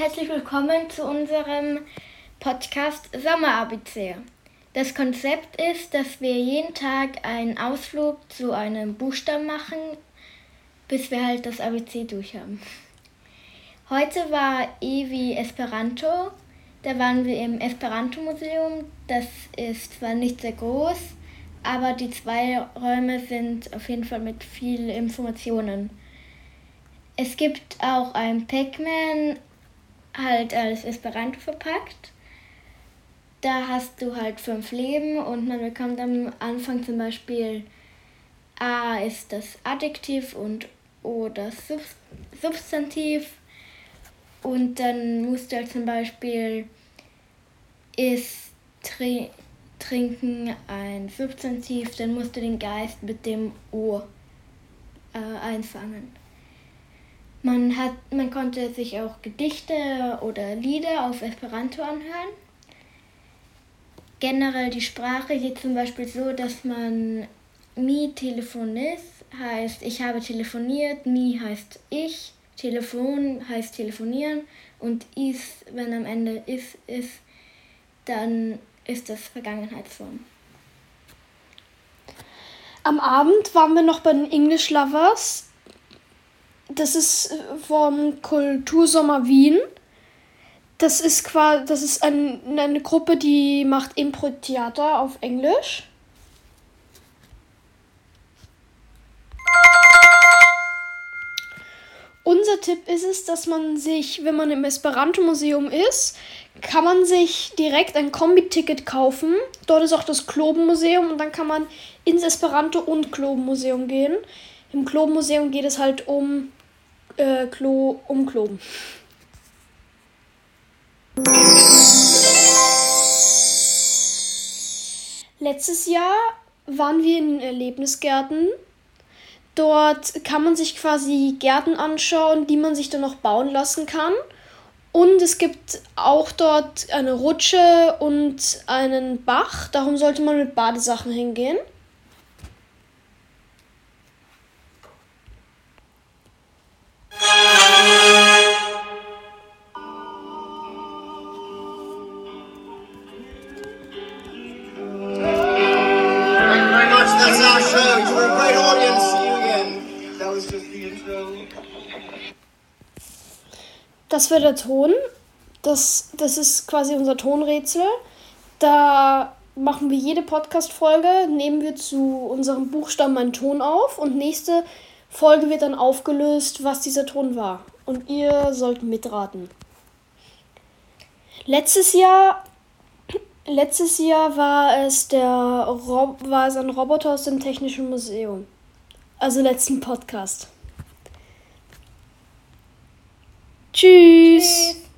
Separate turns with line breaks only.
herzlich willkommen zu unserem Podcast Sommer ABC. Das Konzept ist, dass wir jeden Tag einen Ausflug zu einem Buchstaben machen, bis wir halt das ABC durch haben. Heute war E Esperanto. Da waren wir im Esperanto-Museum. Das ist zwar nicht sehr groß, aber die zwei Räume sind auf jeden Fall mit vielen Informationen. Es gibt auch ein Pac-Man, halt als Esperanto verpackt. Da hast du halt fünf Leben und man bekommt am Anfang zum Beispiel A ist das Adjektiv und O das Substantiv. Und dann musst du halt zum Beispiel ist trinken ein Substantiv, dann musst du den Geist mit dem O äh, einfangen. Man, hat, man konnte sich auch Gedichte oder Lieder auf Esperanto anhören. Generell die Sprache geht zum Beispiel so, dass man mi telefonis heißt ich habe telefoniert, mi heißt ich, Telefon heißt telefonieren und is, wenn am Ende is ist, dann ist das Vergangenheitsform.
Am Abend waren wir noch bei den English Lovers das ist äh, vom Kultursommer Wien. Das ist quasi, das ist ein, eine Gruppe, die macht Impro-Theater auf Englisch. Unser Tipp ist es, dass man sich, wenn man im Esperanto-Museum ist, kann man sich direkt ein Kombi-Ticket kaufen. Dort ist auch das Kloben-Museum und dann kann man ins Esperanto- und Kloben-Museum gehen. Im Kloben-Museum geht es halt um äh, Klo umkloben. Letztes Jahr waren wir in Erlebnisgärten. Dort kann man sich quasi Gärten anschauen, die man sich dann noch bauen lassen kann. Und es gibt auch dort eine Rutsche und einen Bach. Darum sollte man mit Badesachen hingehen. Das wäre der Ton. Das, das ist quasi unser Tonrätsel. Da machen wir jede Podcast-Folge, nehmen wir zu unserem Buchstaben einen Ton auf und nächste Folge wird dann aufgelöst, was dieser Ton war. Und ihr sollt mitraten. Letztes Jahr, letztes Jahr war es der Rob, war es ein Roboter aus dem Technischen Museum. Also letzten Podcast. Tschüss. Tschüss.